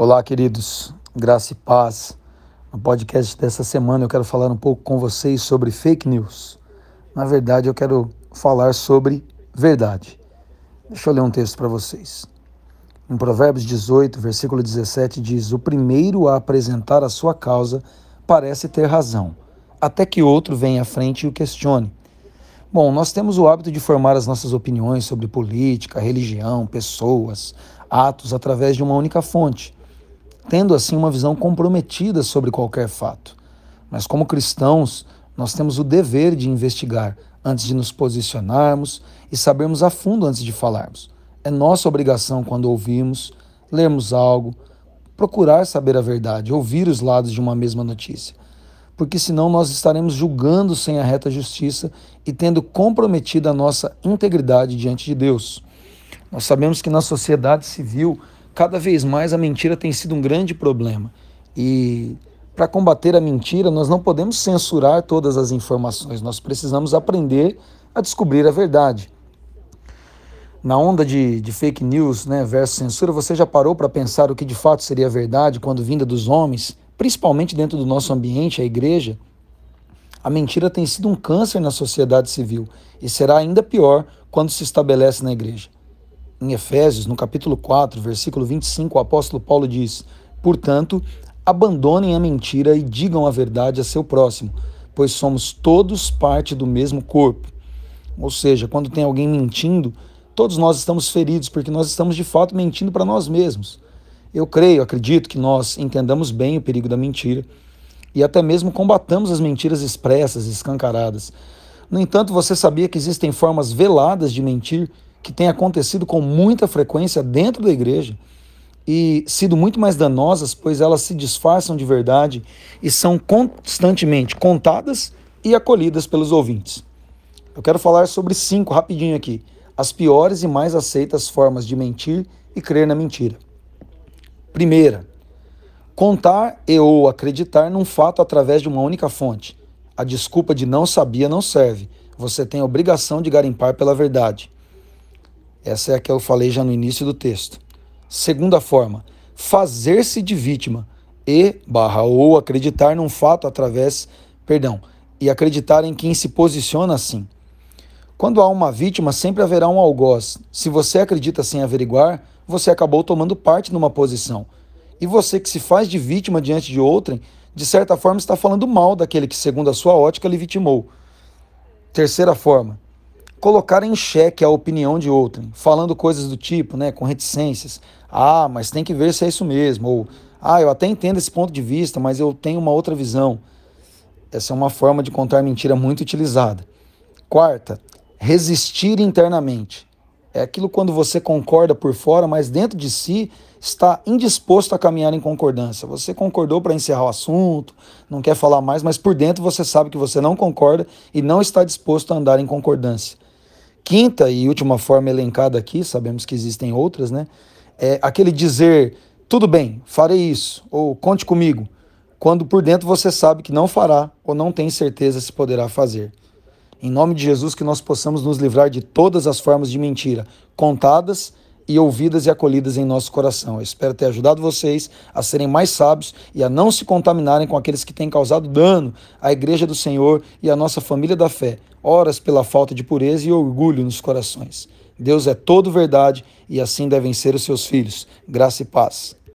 Olá, queridos, graça e paz. No podcast dessa semana eu quero falar um pouco com vocês sobre fake news. Na verdade, eu quero falar sobre verdade. Deixa eu ler um texto para vocês. Em Provérbios 18, versículo 17, diz: O primeiro a apresentar a sua causa parece ter razão, até que outro venha à frente e o questione. Bom, nós temos o hábito de formar as nossas opiniões sobre política, religião, pessoas, atos através de uma única fonte tendo assim uma visão comprometida sobre qualquer fato. Mas, como cristãos, nós temos o dever de investigar antes de nos posicionarmos e sabermos a fundo antes de falarmos. É nossa obrigação, quando ouvimos, lermos algo, procurar saber a verdade, ouvir os lados de uma mesma notícia. Porque senão nós estaremos julgando sem a reta justiça e tendo comprometido a nossa integridade diante de Deus. Nós sabemos que na sociedade civil cada vez mais a mentira tem sido um grande problema. E para combater a mentira, nós não podemos censurar todas as informações, nós precisamos aprender a descobrir a verdade. Na onda de, de fake news né, versus censura, você já parou para pensar o que de fato seria verdade quando vinda dos homens, principalmente dentro do nosso ambiente, a igreja? A mentira tem sido um câncer na sociedade civil e será ainda pior quando se estabelece na igreja. Em Efésios, no capítulo 4, versículo 25, o apóstolo Paulo diz: Portanto, abandonem a mentira e digam a verdade a seu próximo, pois somos todos parte do mesmo corpo. Ou seja, quando tem alguém mentindo, todos nós estamos feridos, porque nós estamos de fato mentindo para nós mesmos. Eu creio, acredito que nós entendamos bem o perigo da mentira e até mesmo combatamos as mentiras expressas, escancaradas. No entanto, você sabia que existem formas veladas de mentir que tem acontecido com muita frequência dentro da igreja e sido muito mais danosas, pois elas se disfarçam de verdade e são constantemente contadas e acolhidas pelos ouvintes. Eu quero falar sobre cinco rapidinho aqui, as piores e mais aceitas formas de mentir e crer na mentira. Primeira, contar e ou acreditar num fato através de uma única fonte. A desculpa de não sabia não serve. Você tem a obrigação de garimpar pela verdade. Essa é a que eu falei já no início do texto. Segunda forma, fazer-se de vítima e barra ou acreditar num fato através, perdão, e acreditar em quem se posiciona assim. Quando há uma vítima, sempre haverá um algoz. Se você acredita sem averiguar, você acabou tomando parte numa posição. E você que se faz de vítima diante de outrem, de certa forma está falando mal daquele que, segundo a sua ótica, lhe vitimou. Terceira forma, colocar em xeque a opinião de outrem, falando coisas do tipo, né, com reticências. Ah, mas tem que ver se é isso mesmo. Ou, ah, eu até entendo esse ponto de vista, mas eu tenho uma outra visão. Essa é uma forma de contar mentira muito utilizada. Quarta, resistir internamente. É aquilo quando você concorda por fora, mas dentro de si está indisposto a caminhar em concordância. Você concordou para encerrar o assunto, não quer falar mais, mas por dentro você sabe que você não concorda e não está disposto a andar em concordância. Quinta e última forma elencada aqui, sabemos que existem outras, né? É aquele dizer, tudo bem, farei isso, ou conte comigo, quando por dentro você sabe que não fará ou não tem certeza se poderá fazer. Em nome de Jesus, que nós possamos nos livrar de todas as formas de mentira, contadas e ouvidas e acolhidas em nosso coração. Eu espero ter ajudado vocês a serem mais sábios e a não se contaminarem com aqueles que têm causado dano à igreja do Senhor e à nossa família da fé, horas pela falta de pureza e orgulho nos corações. Deus é todo verdade e assim devem ser os seus filhos. Graça e paz.